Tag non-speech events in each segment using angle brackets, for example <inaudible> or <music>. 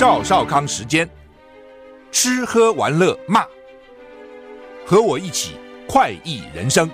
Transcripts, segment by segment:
赵少康时间，吃喝玩乐骂，和我一起快意人生。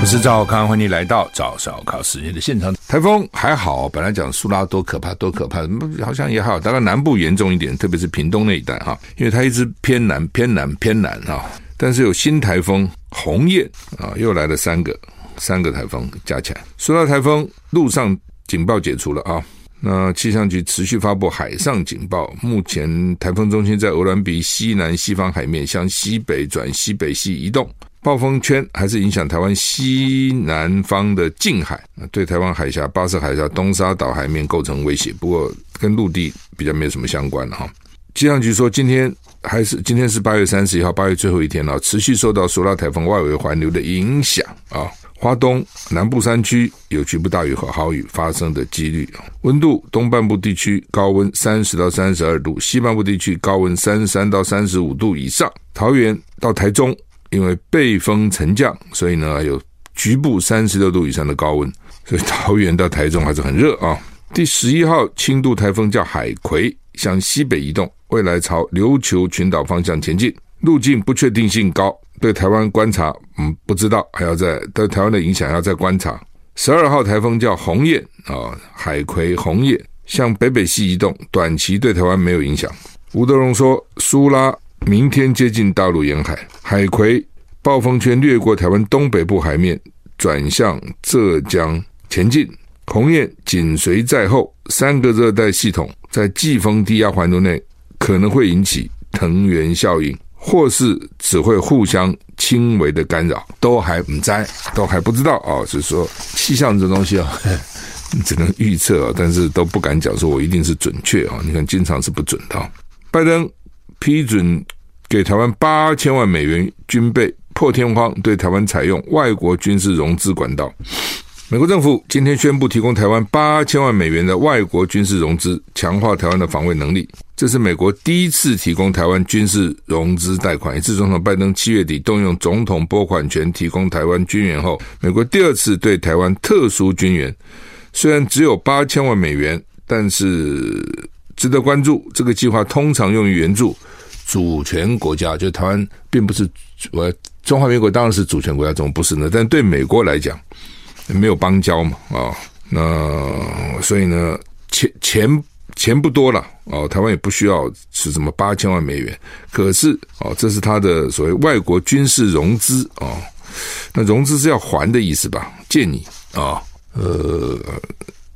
我是赵少康，欢迎来到赵少康时间的现场。台风还好，本来讲苏拉多可怕，多可怕，好像也好，大概南部严重一点，特别是屏东那一带哈，因为它一直偏南、偏南、偏南啊。但是有新台风鸿雁啊，又来了三个，三个台风加起来，苏拉台风路上。警报解除了啊！那气象局持续发布海上警报。目前台风中心在鹅銮鼻西南西方海面向西北转西北西移动，暴风圈还是影响台湾西南方的近海，对台湾海峡、巴士海峡、东沙岛海面构成威胁。不过跟陆地比较没有什么相关了哈。气象局说，今天还是今天是八月三十一号，八月最后一天了，持续受到苏拉台风外围环流的影响啊。花东南部山区有局部大雨和豪雨发生的几率。温度，东半部地区高温三十到三十二度，西半部地区高温三十三到三十五度以上。桃园到台中，因为背风沉降，所以呢有局部三十六度以上的高温。所以桃园到台中还是很热啊。第十一号轻度台风叫海葵，向西北移动，未来朝琉球群岛方向前进，路径不确定性高。对台湾观察，嗯，不知道，还要再对台湾的影响还要再观察。十二号台风叫鸿雁啊，海葵鸿雁向北北西移动，短期对台湾没有影响。吴德荣说，苏拉明天接近大陆沿海，海葵暴风圈掠过台湾东北部海面，转向浙江前进，鸿雁紧随在后，三个热带系统在季风低压环流内可能会引起藤原效应。或是只会互相轻微的干扰，都还不知，都还不知道啊。是说气象这东西啊，<laughs> 只能预测啊，但是都不敢讲说我一定是准确啊。你看，经常是不准的。拜登批准给台湾八千万美元军备，破天荒对台湾采用外国军事融资管道。美国政府今天宣布提供台湾八千万美元的外国军事融资，强化台湾的防卫能力。这是美国第一次提供台湾军事融资贷款。一次总统拜登七月底动用总统拨款权提供台湾军援后，美国第二次对台湾特殊军援。虽然只有八千万美元，但是值得关注。这个计划通常用于援助主权国家，就台湾并不是我中华民国当然是主权国家，怎么不是呢？但对美国来讲。没有邦交嘛，啊、那所以呢，钱钱钱不多了，哦，台湾也不需要是什么八千万美元，可是哦，这是他的所谓外国军事融资哦，那融资是要还的意思吧？借你啊、呃，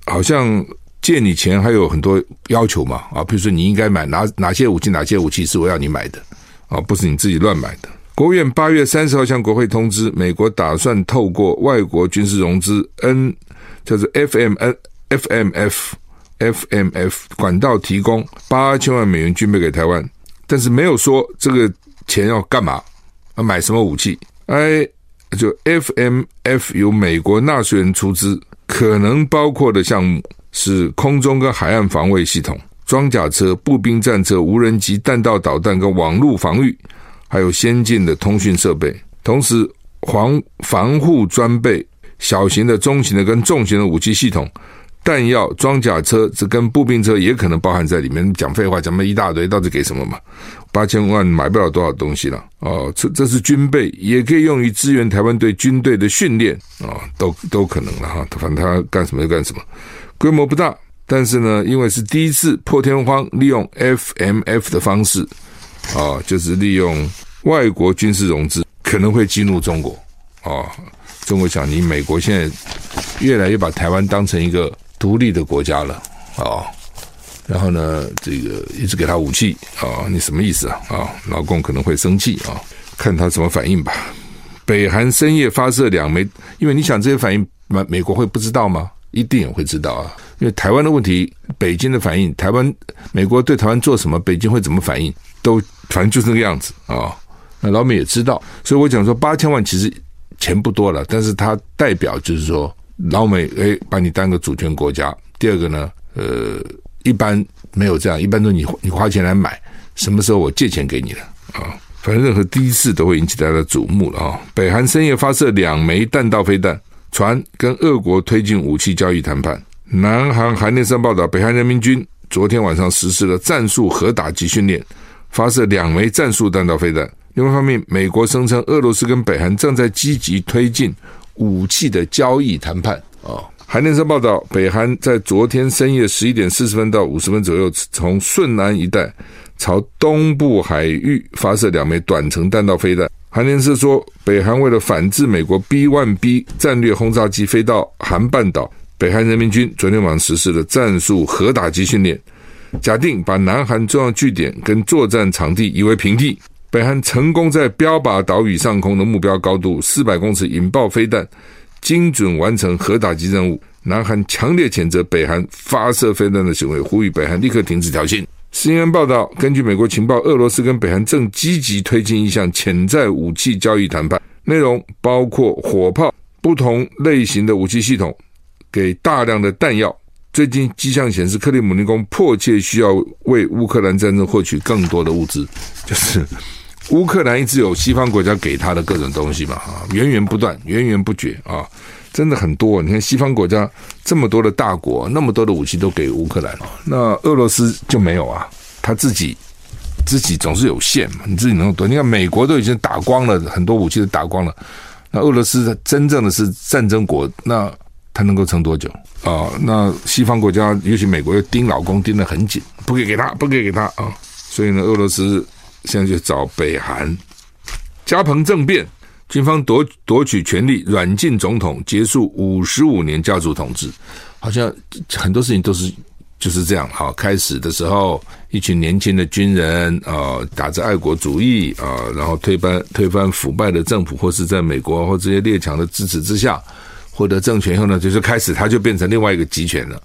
好像借你钱还有很多要求嘛，啊，比如说你应该买哪哪些武器，哪些武器是我要你买的，啊、不是你自己乱买的。国务院八月三十号向国会通知，美国打算透过外国军事融资 N，叫做 FMN FMF FMF 管道提供八千万美元军备给台湾，但是没有说这个钱要干嘛，要买什么武器。I，就 FMF 由美国纳税人出资，可能包括的项目是空中跟海岸防卫系统、装甲车、步兵战车、无人机、弹道导弹跟网络防御。还有先进的通讯设备，同时防防护装备、小型的、中型的跟重型的武器系统、弹药、装甲车，这跟步兵车也可能包含在里面。讲废话，讲了一大堆，到底给什么嘛？八千万买不了多少东西了哦。这这是军备，也可以用于支援台湾队军队的训练啊、哦，都都可能了哈。反正他干什么就干什么，规模不大，但是呢，因为是第一次破天荒利用 FMF 的方式。啊，就是利用外国军事融资，可能会激怒中国啊。中国想，你美国现在越来越把台湾当成一个独立的国家了啊、然后呢，这个一直给他武器啊、你什么意思啊？啊、老共可能会生气啊、看他怎么反应吧。北韩深夜发射两枚，因为你想这些反应，美美国会不知道吗？一定也会知道啊。因为台湾的问题，北京的反应，台湾美国对台湾做什么，北京会怎么反应，都反正就是那个样子啊、那老美也知道，所以我讲说八千万其实。钱不多了，但是它代表就是说，老美诶把你当个主权国家。第二个呢，呃，一般没有这样，一般都你你花钱来买，什么时候我借钱给你了啊？反正任何第一次都会引起大家的瞩目了啊！北韩深夜发射两枚弹道飞弹，传跟俄国推进武器交易谈判。南韩韩联社报道，北韩人民军昨天晚上实施了战术核打击训练，发射两枚战术弹道飞弹。另外一方面，美国声称俄罗斯跟北韩正在积极推进武器的交易谈判。啊，韩联社报道，北韩在昨天深夜十一点四十分到五十分左右，从顺安一带朝东部海域发射两枚短程弹道飞弹。韩联社说，北韩为了反制美国 B-1B 战略轰炸机飞到韩半岛，北韩人民军昨天晚上实施了战术核打击训练，假定把南韩重要据点跟作战场地夷为平地。北韩成功在标靶岛屿上空的目标高度四百公尺引爆飞弹，精准完成核打击任务。南韩强烈谴责北韩发射飞弹的行为，呼吁北韩立刻停止挑衅。CNN 报道，根据美国情报，俄罗斯跟北韩正积极推进一项潜在武器交易谈判，内容包括火炮、不同类型的武器系统、给大量的弹药。最近迹象显示，克里姆林宫迫切需要为乌克兰战争获取更多的物资，<laughs> 就是。乌克兰一直有西方国家给他的各种东西嘛，啊，源源不断，源源不绝啊，真的很多。你看西方国家这么多的大国，那么多的武器都给乌克兰，那俄罗斯就没有啊？他自己自己总是有限嘛，你自己能够多。你看美国都已经打光了，很多武器都打光了，那俄罗斯真正的是战争国，那他能够撑多久啊？那西方国家，尤其美国又盯老公盯得很紧，不给给他，不给给他啊，所以呢，俄罗斯。现在就找北韩，加蓬政变，军方夺夺取权力，软禁总统，结束五十五年家族统治。好像很多事情都是就是这样。好，开始的时候，一群年轻的军人啊，打着爱国主义啊，然后推翻推翻腐败的政府，或是在美国或这些列强的支持之下获得政权以后呢，就是开始他就变成另外一个集权了，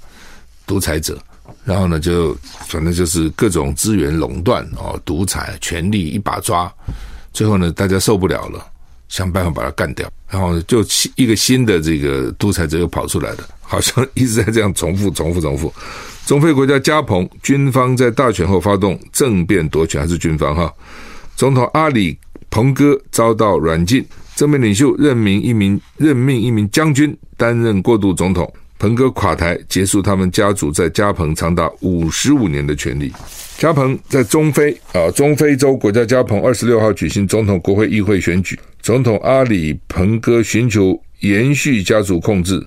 独裁者。然后呢，就反正就是各种资源垄断哦，独裁权力一把抓，最后呢，大家受不了了，想办法把他干掉，然后就一个新的这个独裁者又跑出来了，好像 <laughs> 一直在这样重复、重复、重复。中非国家加蓬军方在大选后发动政变夺权，还是军方哈？总统阿里彭哥遭到软禁，政变领袖任命一名任命一名将军担任过渡总统。彭哥垮台，结束他们家族在加蓬长达五十五年的权利。加蓬在中非啊，中非洲国家加蓬二十六号举行总统、国会、议会选举。总统阿里彭哥寻求延续家族控制，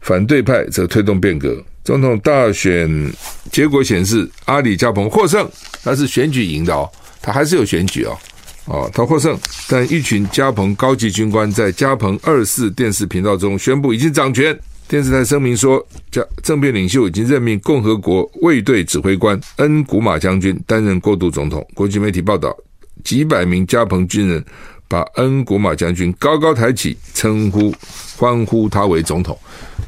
反对派则推动变革。总统大选结果显示，阿里加蓬获胜，他是选举赢的哦，他还是有选举哦，哦，他获胜。但一群加蓬高级军官在加蓬二四电视频道中宣布已经掌权。电视台声明说，加政变领袖已经任命共和国卫队指挥官恩古马将军担任过渡总统。国际媒体报道，几百名加蓬军人把恩古马将军高高抬起，称呼欢呼他为总统，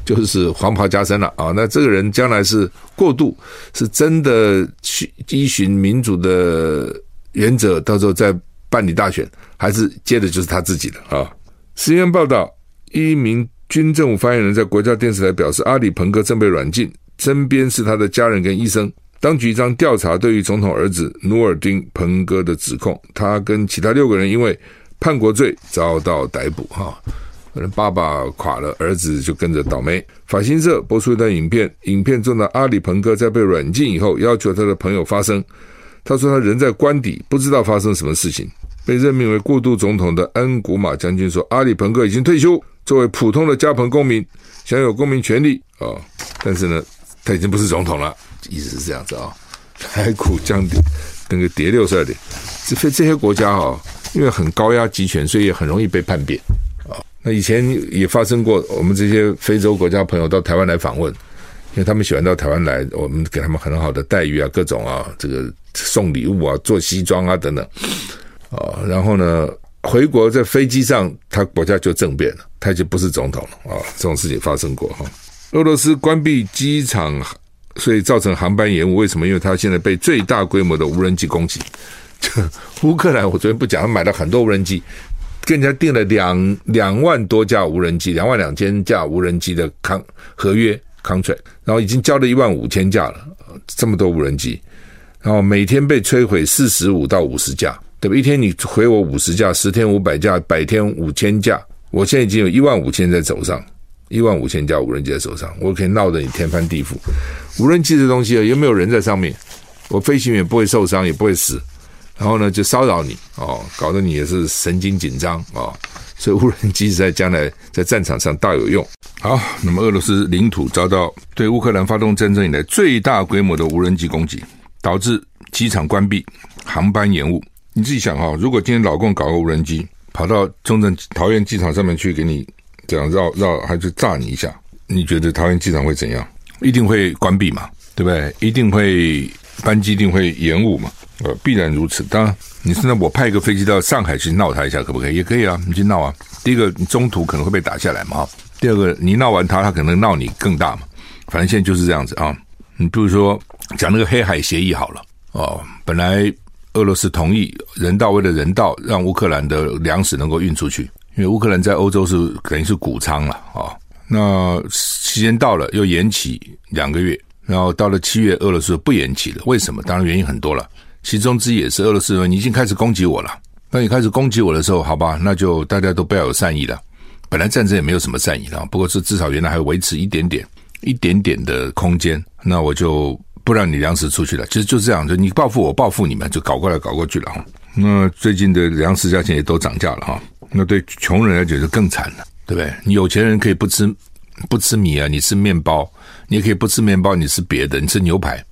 就是黄袍加身了啊！那这个人将来是过渡，是真的去依循民主的原则，到时候再办理大选，还是接的就是他自己的啊？实验报道，一名。军政府发言人在国家电视台表示，阿里彭哥正被软禁，身边是他的家人跟医生。当局将调查对于总统儿子努尔丁彭哥的指控。他跟其他六个人因为叛国罪遭到逮捕。哈，可能爸爸垮了，儿子就跟着倒霉。法新社播出一段影片，影片中的阿里彭哥在被软禁以后，要求他的朋友发声。他说他人在官邸，不知道发生什么事情。被任命为过渡总统的恩古马将军说，阿里彭克已经退休。作为普通的加蓬公民，享有公民权利啊、但是呢，他已经不是总统了，意思是这样子啊、哦。台股降跌，那个跌六十二点，这这些国家啊、因为很高压集权，所以也很容易被叛变啊。那以前也发生过，我们这些非洲国家朋友到台湾来访问，因为他们喜欢到台湾来，我们给他们很好的待遇啊，各种啊，这个送礼物啊，做西装啊等等啊。然后呢，回国在飞机上，他国家就政变了，他就不是总统了啊。这种事情发生过哈。俄罗斯关闭机场，所以造成航班延误。为什么？因为他现在被最大规模的无人机攻击。<laughs> 乌克兰，我昨天不讲，他买了很多无人机，跟人家订了两两万多架无人机，两万两千架无人机的康合约 contract，然后已经交了一万五千架了，这么多无人机，然后每天被摧毁四十五到五十架，对吧？一天你回我五十架，十天五百架，百天五千架，我现在已经有一万五千在手上，一万五千架无人机在手上，我可以闹得你天翻地覆。无人机这东西啊，又没有人在上面，我飞行员不会受伤，也不会死。然后呢，就骚扰你哦，搞得你也是神经紧张、哦。所以无人机在将来在战场上大有用。好，那么俄罗斯领土遭到对乌克兰发动战争以来最大规模的无人机攻击，导致机场关闭、航班延误。你自己想哈、哦，如果今天老共搞个无人机跑到中正桃园机场上面去给你这样绕绕，还是炸你一下，你觉得桃园机场会怎样？一定会关闭嘛，对不对？一定会班机一定会延误嘛。呃，必然如此。当然，你现在我派一个飞机到上海去闹他一下，可不可以？也可以啊，你去闹啊。第一个，你中途可能会被打下来嘛。第二个，你闹完他，他可能闹你更大嘛。反正现在就是这样子啊。你比如说讲那个黑海协议好了哦，本来俄罗斯同意人道为了人道，让乌克兰的粮食能够运出去，因为乌克兰在欧洲是等于是谷仓了啊。那时间到了，又延期两个月，然后到了七月，俄罗斯不延期了。为什么？当然原因很多了。其中之一也是俄罗斯人，你已经开始攻击我了。那你开始攻击我的时候，好吧，那就大家都不要有善意了。本来战争也没有什么善意了，不过是至少原来还维持一点点、一点点的空间。那我就不让你粮食出去了。其实就是这样，就你报复我，报复你们，就搞过来搞过去了哈。那最近的粮食价钱也都涨价了哈。那对穷人来讲就更惨了，对不对？你有钱人可以不吃不吃米啊，你吃面包；你也可以不吃面包，你吃别的，你吃牛排。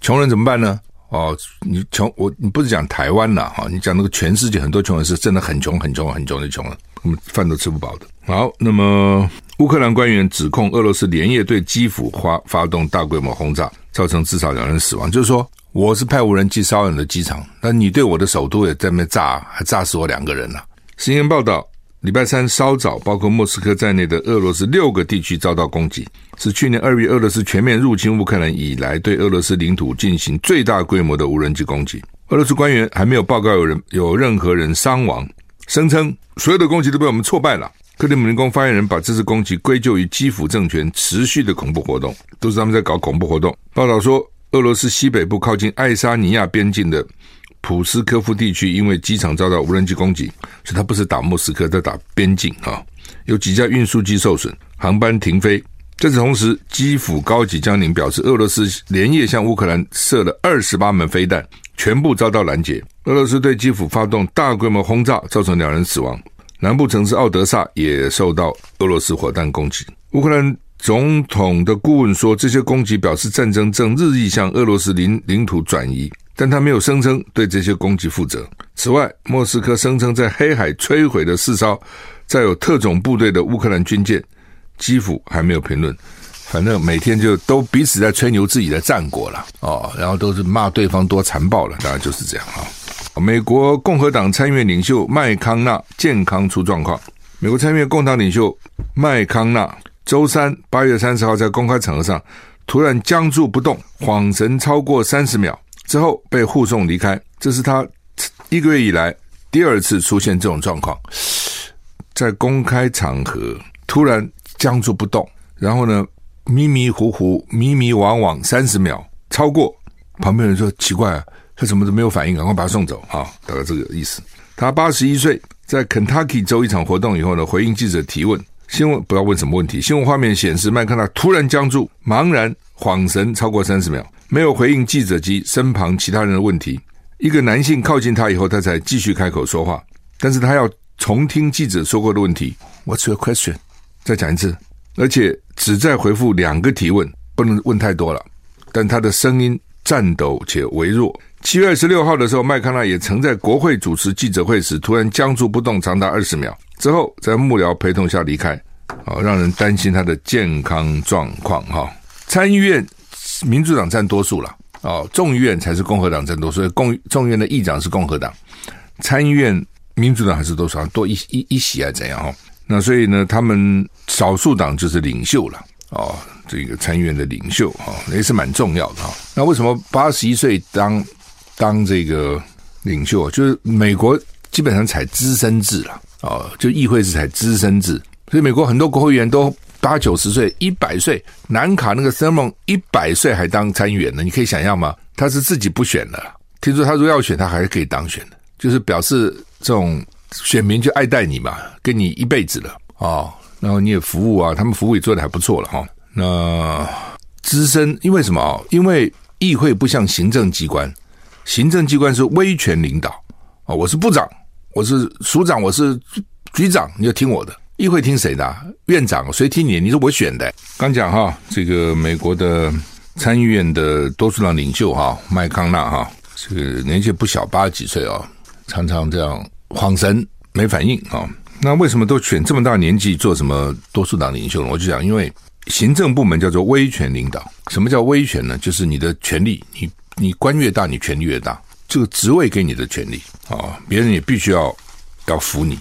穷人怎么办呢？哦，你穷我你不是讲台湾了哈？你讲那个全世界很多穷人是真的很穷很穷很穷的穷人，我们饭都吃不饱的。好，那么乌克兰官员指控俄罗斯连夜对基辅发发动大规模轰炸，造成至少两人死亡。就是说，我是派无人机骚扰你的机场，那你对我的首都也在那炸，还炸死我两个人了。新闻报道。礼拜三稍早，包括莫斯科在内的俄罗斯六个地区遭到攻击，是去年二月俄罗斯全面入侵乌克兰以来对俄罗斯领土进行最大规模的无人机攻击。俄罗斯官员还没有报告有人有任何人伤亡，声称所有的攻击都被我们挫败了。克里姆林宫发言人把这次攻击归咎于基辅政权持续的恐怖活动，都是他们在搞恐怖活动。报道说，俄罗斯西北部靠近爱沙尼亚边境的。普斯科夫地区因为机场遭到无人机攻击，所以他不是打莫斯科，在打边境啊。有几架运输机受损，航班停飞。在此同时，基辅高级将领表示，俄罗斯连夜向乌克兰射了二十八门飞弹，全部遭到拦截。俄罗斯对基辅发动大规模轰炸，造成两人死亡。南部城市奥德萨也受到俄罗斯火弹攻击。乌克兰总统的顾问说，这些攻击表示战争正日益向俄罗斯领领土转移。但他没有声称对这些攻击负责。此外，莫斯科声称在黑海摧毁的四艘载有特种部队的乌克兰军舰。基辅还没有评论。反正每天就都彼此在吹牛自己的战果了哦，然后都是骂对方多残暴了，当然就是这样啊。美国共和党参议院领袖麦康纳健康出状况。美国参议院共党领袖麦康纳周三八月三十号在公开场合上突然僵住不动，恍神超过三十秒。之后被护送离开，这是他一个月以来第二次出现这种状况，在公开场合突然僵住不动，然后呢迷迷糊糊、迷迷惘惘三十秒，超过旁边人说奇怪啊，他怎么都没有反应，赶快把他送走啊，大概这个意思。他八十一岁，在肯塔基州一场活动以后呢，回应记者提问，新闻不知道问什么问题，新闻画面显示麦克纳突然僵住，茫然恍神超过三十秒。没有回应记者及身旁其他人的问题。一个男性靠近他以后，他才继续开口说话。但是他要重听记者说过的问题。What's your question？再讲一次。而且只在回复两个提问，不能问太多了。但他的声音颤抖且微弱，七月二十六号的时候，麦康纳也曾在国会主持记者会时，突然僵住不动长达二十秒，之后在幕僚陪同下离开，啊，让人担心他的健康状况。哈，参议院民主党占多数了，哦，众议院才是共和党占多数，所以共众议院的议长是共和党，参议院民主党还是多少多一一一席还是怎样？哈，那所以呢，他们少数党就是领袖了，哦，这个参议院的领袖哈，也是蛮重要的哈。那为什么八十一岁当？当这个领袖，就是美国基本上采资深制了啊，就议会是采资深制，所以美国很多国会议员都八九十岁、一百岁。南卡那个 Thurmond 一百岁还当参议员呢，你可以想象吗？他是自己不选的，听说他如果要选，他还是可以当选的，就是表示这种选民就爱戴你嘛，跟你一辈子了啊、然后你也服务啊，他们服务也做得还不错了哈。那资深因为什么啊？因为议会不像行政机关。行政机关是威权领导啊，我是部长，我是署长，我是局长，你就听我的。议会听谁的？院长谁听你？你是我选的。刚讲哈，这个美国的参议院的多数党领袖哈，麦康纳哈，这个年纪不小，八十几岁啊，常常这样恍神没反应啊。那为什么都选这么大年纪做什么多数党领袖呢？我就讲，因为行政部门叫做威权领导。什么叫威权呢？就是你的权力，你。你官越大，你权力越大。这个职位给你的权力啊，别人也必须要要服你。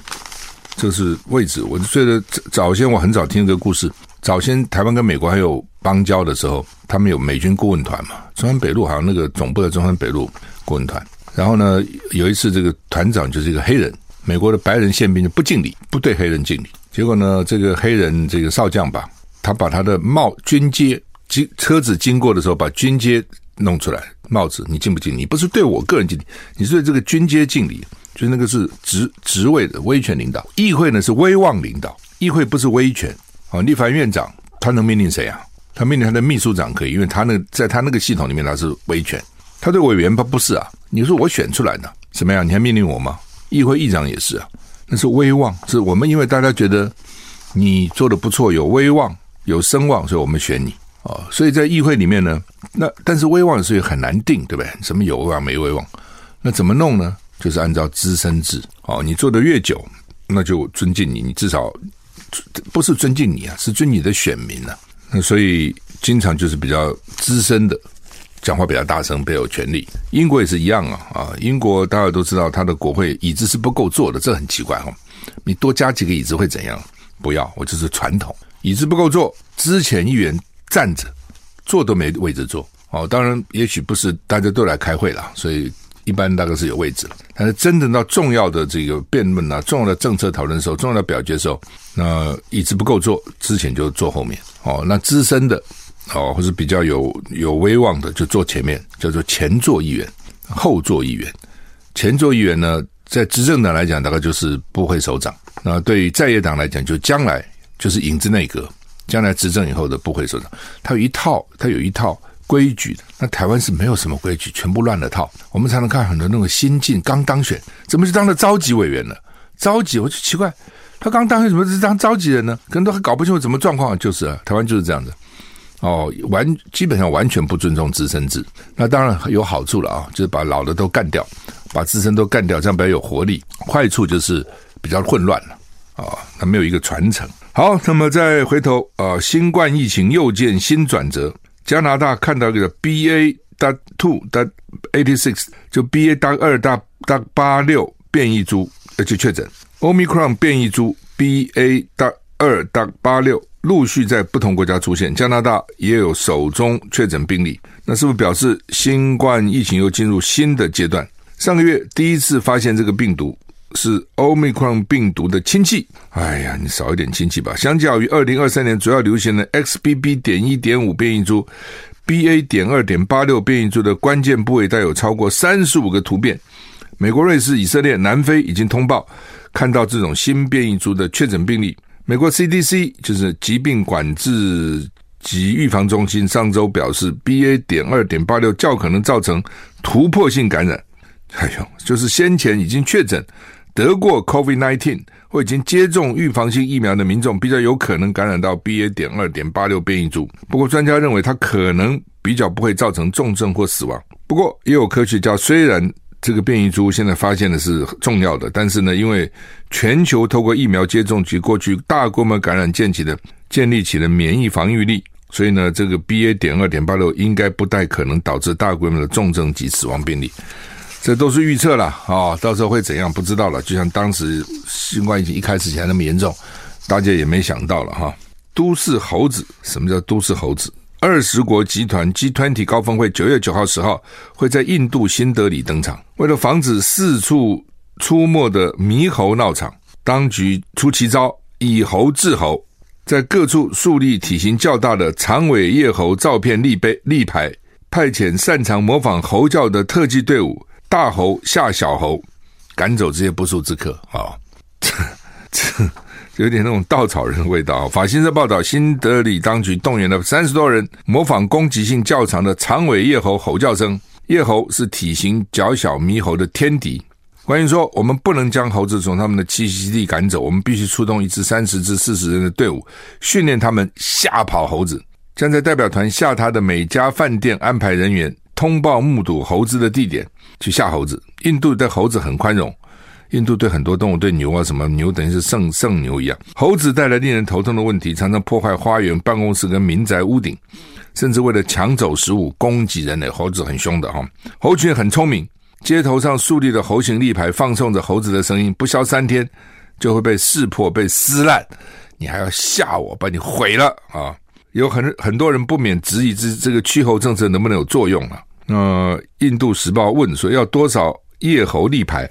这是位置。我就觉得早先我很早听这个故事。早先台湾跟美国还有邦交的时候，他们有美军顾问团嘛？中山北路好像那个总部在中山北路顾问团。然后呢，有一次这个团长就是一个黑人，美国的白人宪兵就不敬礼，不对黑人敬礼。结果呢，这个黑人这个少将吧，他把他的帽军阶经车子经过的时候，把军阶。弄出来帽子，你敬不敬礼？不是对我个人敬礼，你是对这个军阶敬礼。就是那个是职职位的威权领导，议会呢是威望领导，议会不是威权。啊，立法院长他能命令谁啊？他命令他的秘书长可以，因为他那在他那个系统里面他是威权。他对委员他不是啊？你说我选出来的怎么样？你还命令我吗？议会议长也是啊，那是威望，是我们因为大家觉得你做的不错，有威望有声望，所以我们选你。哦，所以在议会里面呢，那但是威望是很难定，对不对？什么有威望没威望？那怎么弄呢？就是按照资深制。哦，你做的越久，那就尊敬你，你至少不是尊敬你啊，是尊你的选民啊。那所以经常就是比较资深的，讲话比较大声，比较有权力。英国也是一样啊，啊，英国大家都知道，他的国会椅子是不够坐的，这很奇怪哦。你多加几个椅子会怎样？不要，我就是传统，椅子不够坐，之前议员。站着，坐都没位置坐。哦，当然，也许不是大家都来开会了，所以一般大概是有位置了。但是真正到重要的这个辩论啊，重要的政策讨论的时候，重要的表决的时候，那椅子不够坐，之前就坐后面。哦，那资深的哦，或是比较有有威望的，就坐前面，叫做前座议员、后座议员。前座议员呢，在执政党来讲，大概就是部会首长；那对于在野党来讲，就将来就是影子内阁。将来执政以后的部会首长，他有一套，他有一套规矩的。那台湾是没有什么规矩，全部乱了套。我们才能看很多那种新进刚当选，怎么就当了召集委员了？召集我就奇怪，他刚当选怎么是当召集人呢？可能都还搞不清楚什么状况。就是啊，台湾就是这样子。哦，完基本上完全不尊重资深制。那当然有好处了啊，就是把老的都干掉，把资深都干掉，这样比较有活力。坏处就是比较混乱了啊，他没有一个传承。好，那么再回头啊、呃，新冠疫情又见新转折。加拿大看到一个 B A. dot two 大 eighty six，就 B A. dot 二 dot dot 八六变异株，而且确诊 Omicron 变异株 B A 大二 dot 八六陆续在不同国家出现，加拿大也有首宗确诊病例。那是不是表示新冠疫情又进入新的阶段？上个月第一次发现这个病毒。是 Omicron 病毒的亲戚，哎呀，你少一点亲戚吧。相较于二零二三年主要流行的 XBB. 点一点五变异株，BA. 点二点八六变异株的关键部位带有超过三十五个突变。美国、瑞士、以色列、南非已经通报看到这种新变异株的确诊病例。美国 CDC 就是疾病管制及预防中心上周表示，BA. 点二点八六较可能造成突破性感染。哎呦，就是先前已经确诊。得过 COVID-19 或已经接种预防性疫苗的民众，比较有可能感染到 BA. 点二点八六变异株。不过，专家认为它可能比较不会造成重症或死亡。不过也有科学家，虽然这个变异株现在发现的是重要的，但是呢，因为全球透过疫苗接种及过去大规模感染建起的建立起了免疫防御力，所以呢，这个 BA. 点二点八六应该不太可能导致大规模的重症及死亡病例。这都是预测了啊，到时候会怎样不知道了。就像当时新冠疫情一开始起来那么严重，大家也没想到了哈。都市猴子，什么叫都市猴子？二十国集团 G20 高峰会九月九号、十号会在印度新德里登场。为了防止四处出没的猕猴闹场，当局出奇招，以猴治猴，在各处树立体型较大的长尾叶猴照片立碑立牌，派遣擅长模仿猴叫的特技队伍。大猴吓小猴，赶走这些不速之客啊！这这 <laughs> 有点那种稻草人的味道。法新社报道，新德里当局动员了三十多人，模仿攻击性较强的长尾叶猴吼叫声。叶猴是体型较小猕猴的天敌。官员说：“我们不能将猴子从他们的栖息地赶走，我们必须出动一支三十至四十人的队伍，训练他们吓跑猴子。将在代表团下榻的每家饭店安排人员。”通报目睹猴子的地点去吓猴子。印度的猴子很宽容，印度对很多动物，对牛啊什么牛等于是圣圣牛一样。猴子带来令人头痛的问题，常常破坏花园、办公室跟民宅屋顶，甚至为了抢走食物攻击人类。猴子很凶的哈，猴群很聪明，街头上树立的猴形立牌，放送着猴子的声音，不消三天就会被识破、被撕烂。你还要吓我，把你毁了啊！有很很多人不免质疑这这个驱猴政策能不能有作用啊？那、《印度时报》问说，要多少叶猴立牌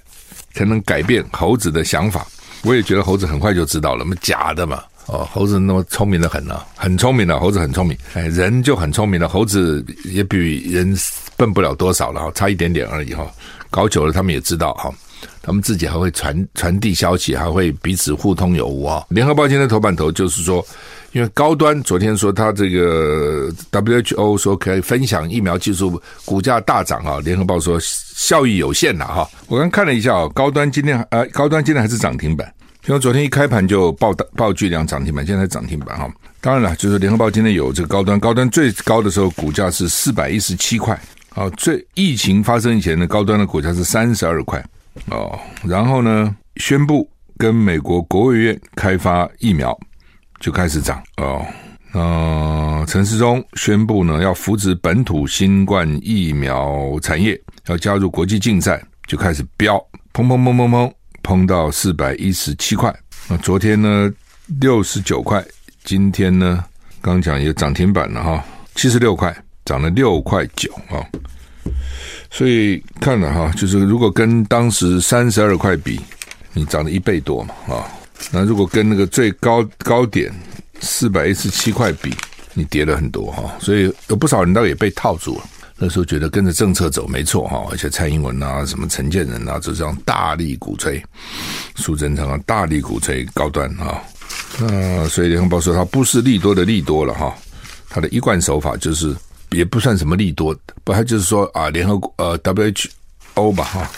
才能改变猴子的想法？我也觉得猴子很快就知道了，那么假的嘛？哦，猴子那么聪明的很呢、很聪明的猴子很聪明，哎，人就很聪明的，猴子也比人笨不了多少了，差一点点而已哈。搞久了，他们也知道哈，他们自己还会传传递消息，还会彼此互通有无啊。《联合报》今天头版头就是说。因为高端昨天说他这个 WHO 说可以分享疫苗技术，股价大涨啊。联合报说效益有限了哈。我刚看了一下哦，高端今天呃，高端今天还是涨停板，因为昨天一开盘就爆爆巨量涨停板，现在涨停板哈。当然了，就是联合报今天有这个高端，高端最高的时候股价是四百一十七块啊。最疫情发生以前的高端的股价是三十二块哦。然后呢，宣布跟美国国务院开发疫苗。就开始涨哦，呃，陈世忠宣布呢，要扶植本土新冠疫苗产业，要加入国际竞赛，就开始飙，砰砰砰砰砰，砰到四百一十七块。那昨天呢，六十九块，今天呢，刚讲也涨停板了哈，七十六块，涨了六块九啊。所以看了哈，就是如果跟当时三十二块比，你涨了一倍多嘛啊。那如果跟那个最高高点四百一十七块比，你跌了很多哈，所以有不少人倒也被套住了。那时候觉得跟着政策走没错哈，而且蔡英文啊、什么陈建仁啊，就这样大力鼓吹，苏贞昌啊大力鼓吹高端啊。那所以联合报说他不是利多的利多了哈，他的一贯手法就是也不算什么利多，不，他就是说啊，联合呃 WHO 吧哈。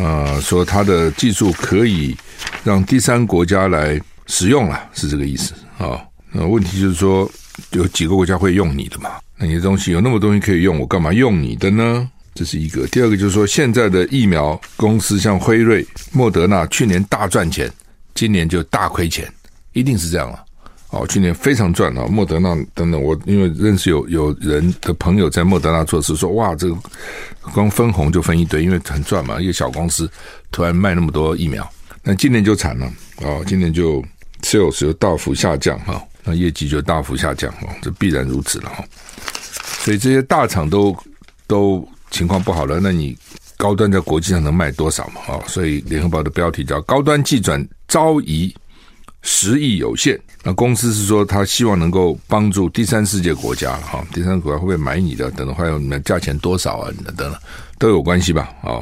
啊，说他的技术可以让第三国家来使用了，是这个意思啊。那问题就是说，有几个国家会用你的嘛？那你的东西有那么多东西可以用，我干嘛用你的呢？这是一个。第二个就是说，现在的疫苗公司像辉瑞、莫德纳，去年大赚钱，今年就大亏钱，一定是这样了。哦，去年非常赚啊，莫德纳等等，我因为认识有有人的朋友在莫德纳做事，说哇，这个光分红就分一堆，因为很赚嘛，一个小公司突然卖那么多疫苗，那今年就惨了哦，今年就 sales 就大幅下降哈，那业绩就大幅下降哦，这必然如此了哈，所以这些大厂都都情况不好了，那你高端在国际上能卖多少嘛？啊，所以联合报的标题叫高端技转遭疑。实益有限，那公司是说他希望能够帮助第三世界国家哈，第三国家会不会买你的？等等，还有你们价钱多少啊？等等，都有关系吧？啊，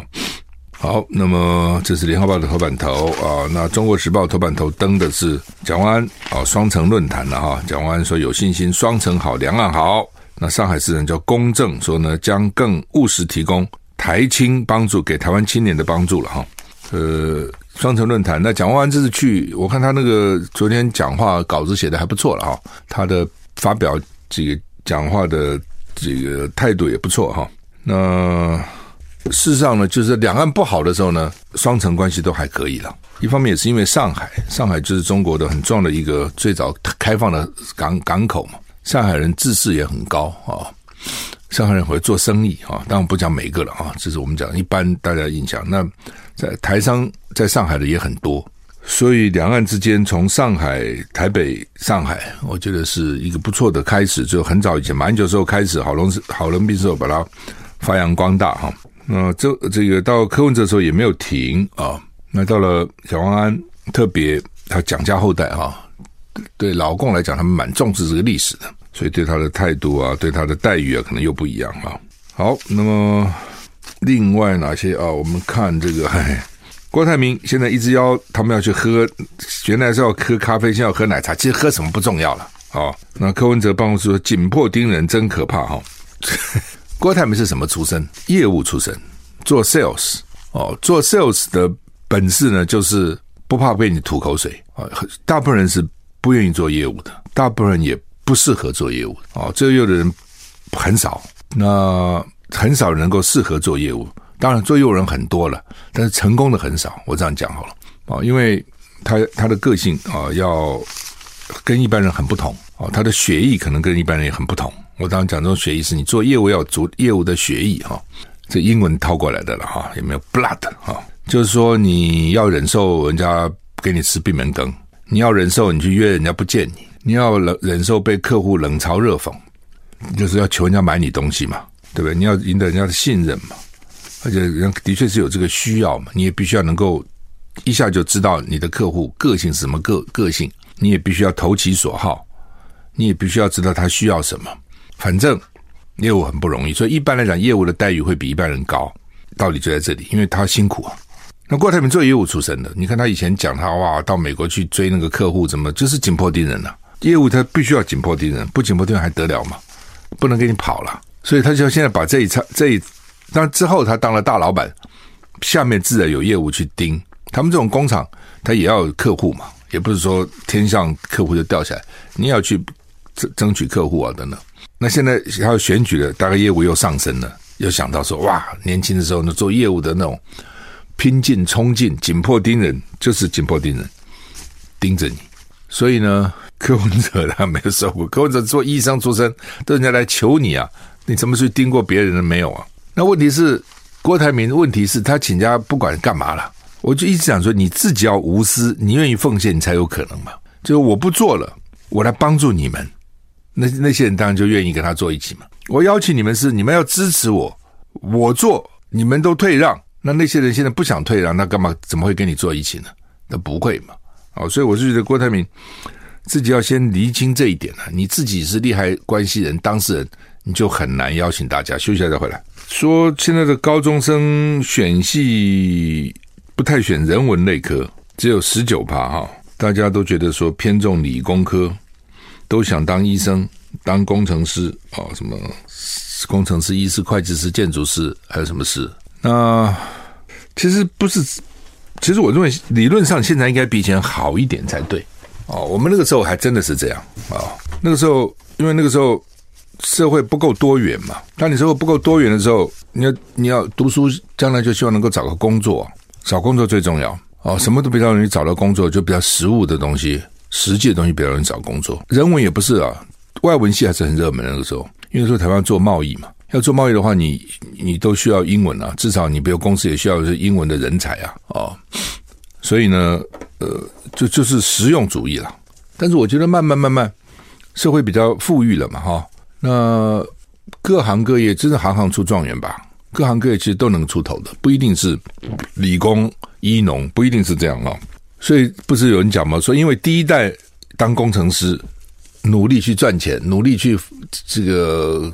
好，那么这是联合报的头版头啊，那中国时报头版头登的是蒋万安啊，双城论坛了哈，蒋万安说有信心双城好，两岸好。那上海市人叫公正说呢，将更务实提供台青帮助给台湾青年的帮助了哈，呃。双城论坛，那蒋万安这次去，我看他那个昨天讲话稿子写的还不错了哈，他的发表这个讲话的这个态度也不错哈。那事实上呢，就是两岸不好的时候呢，双城关系都还可以了。一方面也是因为上海，上海就是中国的很重要的一个最早开放的港港口嘛。上海人自视也很高啊，上海人会做生意啊，当然不讲每一个了啊，这是我们讲一般大家印象。那在台商在上海的也很多。所以两岸之间，从上海、台北、上海，我觉得是一个不错的开始。就很早以前，马英九时候开始，郝龙郝龙斌时候把它发扬光大哈。那这这个到柯文哲的时候也没有停啊。那到了小王安，特别他蒋家后代哈，对老共来讲，他们蛮重视这个历史的，所以对他的态度啊，对他的待遇啊，可能又不一样啊。好，那么另外哪些啊？我们看这个。郭台铭现在一直要他们要去喝，原来是要喝咖啡，现在要喝奶茶。其实喝什么不重要了。哦，那柯文哲办公室说紧迫盯人真可怕哈。<laughs> 郭台铭是什么出身？业务出身，做 sales 哦，做 sales 的本事呢，就是不怕被你吐口水啊。大部分人是不愿意做业务的，大部分人也不适合做业务哦。这业务的人很少，那很少能够适合做业务。当然，做业务人很多了，但是成功的很少。我这样讲好了啊，因为他他的个性啊，要跟一般人很不同啊，他的学艺可能跟一般人也很不同。我当然讲这种学艺是你做业务要足业务的学艺哈，这英文套过来的了哈，有没有 blood 哈？就是说你要忍受人家给你吃闭门羹，你要忍受你去约人家不见你，你要忍忍受被客户冷嘲热讽，就是要求人家买你东西嘛，对不对？你要赢得人家的信任嘛。而且人的确是有这个需要嘛，你也必须要能够一下就知道你的客户个性是什么个个性，你也必须要投其所好，你也必须要知道他需要什么。反正业务很不容易，所以一般来讲，业务的待遇会比一般人高。道理就在这里，因为他辛苦啊。那郭台铭做业务出身的，你看他以前讲他哇，到美国去追那个客户，怎么就是紧迫盯人呐、业务他必须要紧迫盯人，不紧迫盯人还得了吗？不能给你跑了，所以他就现在把这一场这一。但之后他当了大老板，下面自然有业务去盯。他们这种工厂，他也要有客户嘛，也不是说天上客户就掉下来，你要去争争取客户啊等等。那现在还有选举了，大概业务又上升了，又想到说哇，年轻的时候呢做业务的那种拼劲冲劲、紧迫盯人，就是紧迫盯人，盯着你。所以呢，柯文哲他没有受过，柯文哲做医生出身，都人家来求你啊，你怎么去盯过别人的没有啊？那问题是，郭台铭的问题是他请假不管干嘛了，我就一直想说，你自己要无私，你愿意奉献，你才有可能嘛。就是我不做了，我来帮助你们，那那些人当然就愿意跟他做一起嘛。我邀请你们是你们要支持我，我做你们都退让，那那些人现在不想退让，那干嘛怎么会跟你做一起呢？那不会嘛。哦，所以我就觉得郭台铭自己要先厘清这一点啊，你自己是利害关系人、当事人，你就很难邀请大家。休息一下再回来。说现在的高中生选系不太选人文类科，只有十九趴哈，大家都觉得说偏重理工科，都想当医生、当工程师啊，什么工程师、医师、会计师、建筑师，还有什么师？那其实不是，其实我认为理论上现在应该比以前好一点才对哦。我们那个时候还真的是这样啊，那个时候因为那个时候。社会不够多元嘛？当你社会不够多元的时候，你要你要读书，将来就希望能够找个工作，找工作最重要哦。什么都比较容易找到工作，就比较实务的东西、实际的东西比较容易找工作。人文也不是啊，外文系还是很热门的那个时候，因为说台湾做贸易嘛，要做贸易的话，你你都需要英文啊，至少你比如公司也需要是英文的人才啊，哦，所以呢，呃，就就是实用主义了。但是我觉得慢慢慢慢，社会比较富裕了嘛，哈。那各行各业真是行行出状元吧？各行各业其实都能出头的，不一定是理工、医农，不一定是这样啊。所以不是有人讲吗？说因为第一代当工程师，努力去赚钱，努力去这个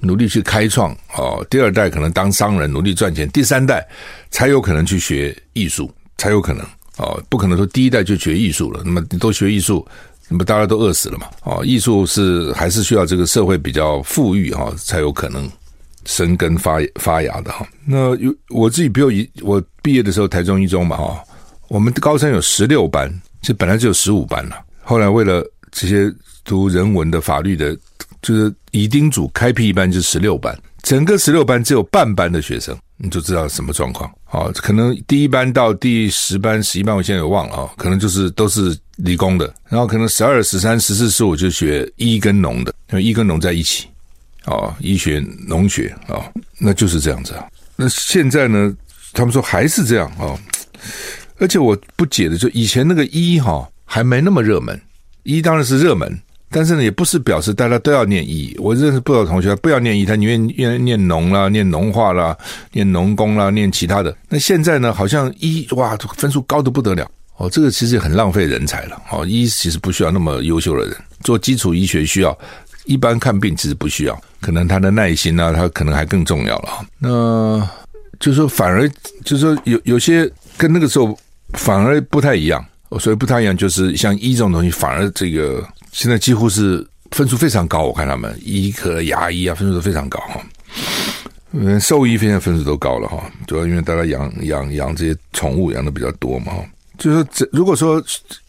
努力去开创哦。第二代可能当商人，努力赚钱，第三代才有可能去学艺术，才有可能哦。不可能说第一代就学艺术了，那么你都学艺术。那么大家都饿死了嘛？哦，艺术是还是需要这个社会比较富裕哈，才有可能生根发发芽的哈。那有我自己，比如一我毕业的时候，台中一中嘛哈，我们高三有十六班，其实本来只有十五班了。后来为了这些读人文的、法律的，就是乙丁组开辟一班，就十六班，整个十六班只有半班的学生，你就知道什么状况。哦，可能第一班到第十班、十一班，我现在也忘了啊、哦，可能就是都是理工的，然后可能十二、十三、十四、十五就学医跟农的，因为医跟农在一起，哦，医学、农学啊、哦，那就是这样子啊。那现在呢，他们说还是这样啊、哦，而且我不解的就以前那个医哈、哦、还没那么热门，医当然是热门。但是呢，也不是表示大家都要念医。我认识不少同学不要念医，他宁愿愿念农啦、念农化啦、念农工啦、念其他的。那现在呢，好像医哇分数高得不得了哦，这个其实很浪费人才了哦。医其实不需要那么优秀的人，做基础医学需要，一般看病其实不需要。可能他的耐心啊，他可能还更重要了。那就是说，反而就是说有有些跟那个时候反而不太一样。所以不太一样，就是像医这种东西，反而这个。现在几乎是分数非常高，我看他们医科、牙医啊，分数都非常高哈。嗯，兽医现在分数都高了哈，主要因为大家养养养这些宠物养的比较多嘛哈。就是说，如果说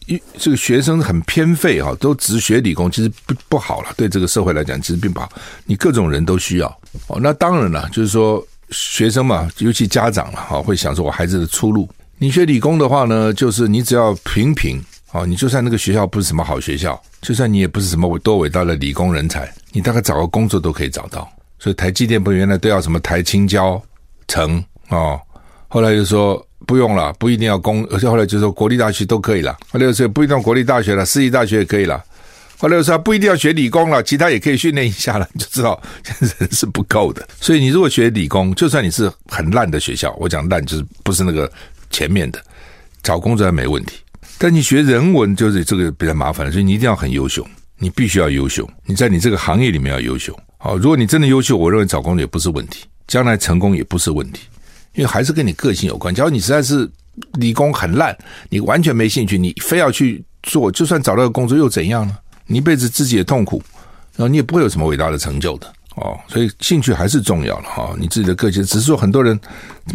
一这个学生很偏废哈，都只学理工，其实不不好了。对这个社会来讲，其实并不好。你各种人都需要哦。那当然了，就是说学生嘛，尤其家长了哈，会想说我孩子的出路。你学理工的话呢，就是你只要平平。哦，你就算那个学校不是什么好学校，就算你也不是什么多伟大的理工人才，你大概找个工作都可以找到。所以台积电不原来都要什么台青交成哦，后来就说不用了，不一定要工，而且后来就说国立大学都可以了。后来又说不一定要国立大学了，私立大学也可以了。后来又说不一定要学理工了，其他也可以训练一下了。你就知道人是不够的。所以你如果学理工，就算你是很烂的学校，我讲烂就是不是那个前面的，找工作还没问题。但你学人文就是这个比较麻烦，所以你一定要很优秀，你必须要优秀，你在你这个行业里面要优秀。好，如果你真的优秀，我认为找工作也不是问题，将来成功也不是问题，因为还是跟你个性有关。假如你实在是理工很烂，你完全没兴趣，你非要去做，就算找到个工作又怎样呢？你一辈子自己也痛苦，然后你也不会有什么伟大的成就的哦。所以兴趣还是重要的哈，你自己的个性。只是说很多人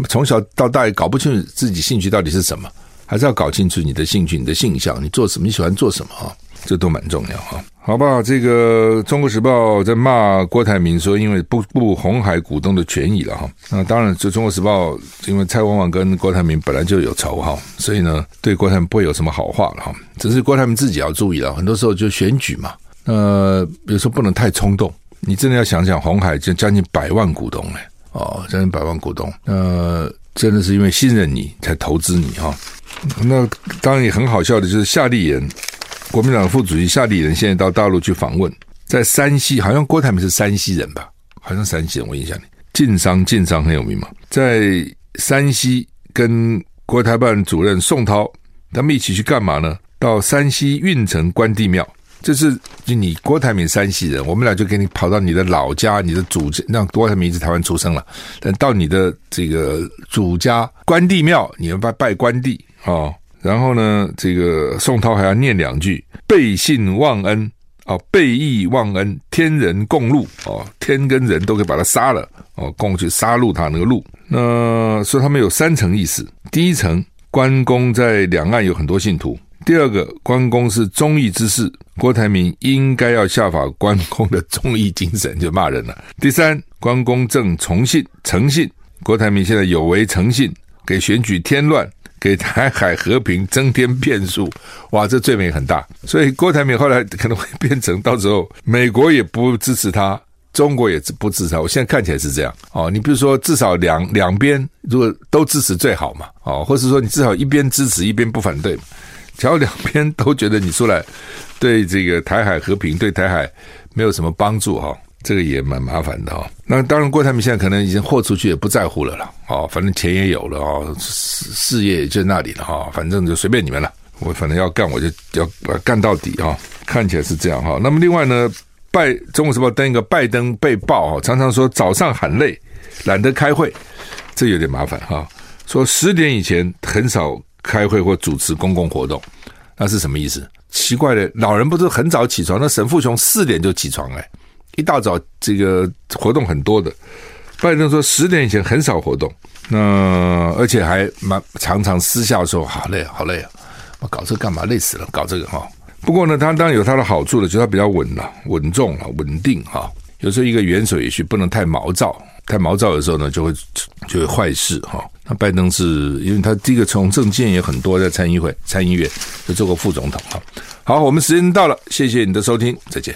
从小到大也搞不清楚自己兴趣到底是什么。还是要搞清楚你的兴趣、你的性向，你做什么，你喜欢做什么哈，这都蛮重要哈。好吧，这个《中国时报》在骂郭台铭说，因为不顾红海股东的权益了哈。那当然，就《中国时报》因为蔡光旺跟郭台铭本来就有仇哈，所以呢，对郭台铭不会有什么好话了哈。只是郭台铭自己要注意了，很多时候就选举嘛，呃，有时候不能太冲动。你真的要想想，鸿海就将近百万股东哎，哦，将近百万股东，呃，真的是因为信任你才投资你哈。那当然也很好笑的，就是夏立言，国民党副主席夏立言现在到大陆去访问，在山西，好像郭台铭是山西人吧？好像山西人，我印象里，晋商晋商很有名嘛，在山西跟国台办主任宋涛他们一起去干嘛呢？到山西运城关帝庙，这是就你郭台铭山西人，我们俩就给你跑到你的老家，你的祖家，让郭台铭是台湾出生了，但到你的这个祖家关帝庙，你要拜拜关帝。哦，然后呢，这个宋涛还要念两句“背信忘恩”哦，“背义忘恩”，天人共戮哦，天跟人都可以把他杀了哦，共去杀戮他那个戮。那说他们有三层意思：第一层，关公在两岸有很多信徒；第二个，关公是忠义之士，郭台铭应该要效法关公的忠义精神，就骂人了；第三，关公正从信诚信，郭台铭现在有违诚信，给选举添乱。给台海和平增添变数，哇，这罪名很大。所以郭台铭后来可能会变成到时候美国也不支持他，中国也不支持他。我现在看起来是这样哦。你比如说，至少两两边如果都支持最好嘛，哦，或是说你至少一边支持一边不反对。只要两边都觉得你出来对这个台海和平、对台海没有什么帮助哈。这个也蛮麻烦的哈、哦。那当然，郭台铭现在可能已经豁出去，也不在乎了啦。哦，反正钱也有了哦，事事业也就那里了哈、反正就随便你们了。我反正要干，我就要干到底哈、哦。看起来是这样哈、哦。那么另外呢，拜《中国时报》登一个拜登被爆哈，常常说早上喊累，懒得开会，这有点麻烦哈、哦。说十点以前很少开会或主持公共活动，那是什么意思？奇怪的，老人不是很早起床？那沈富雄四点就起床哎。一大早这个活动很多的，拜登说十点以前很少活动，那而且还蛮常常私下说好累好累啊，我搞这干嘛？累死了，搞这个哈。不过呢，他当然有他的好处的，就是他比较稳了，稳重啊，稳定哈。有时候一个元首也许不能太毛躁太毛躁的时候呢，就会就会坏事哈。那拜登是因为他第一个从政见也很多，在参议会、参议院就做过副总统哈。好，我们时间到了，谢谢你的收听，再见。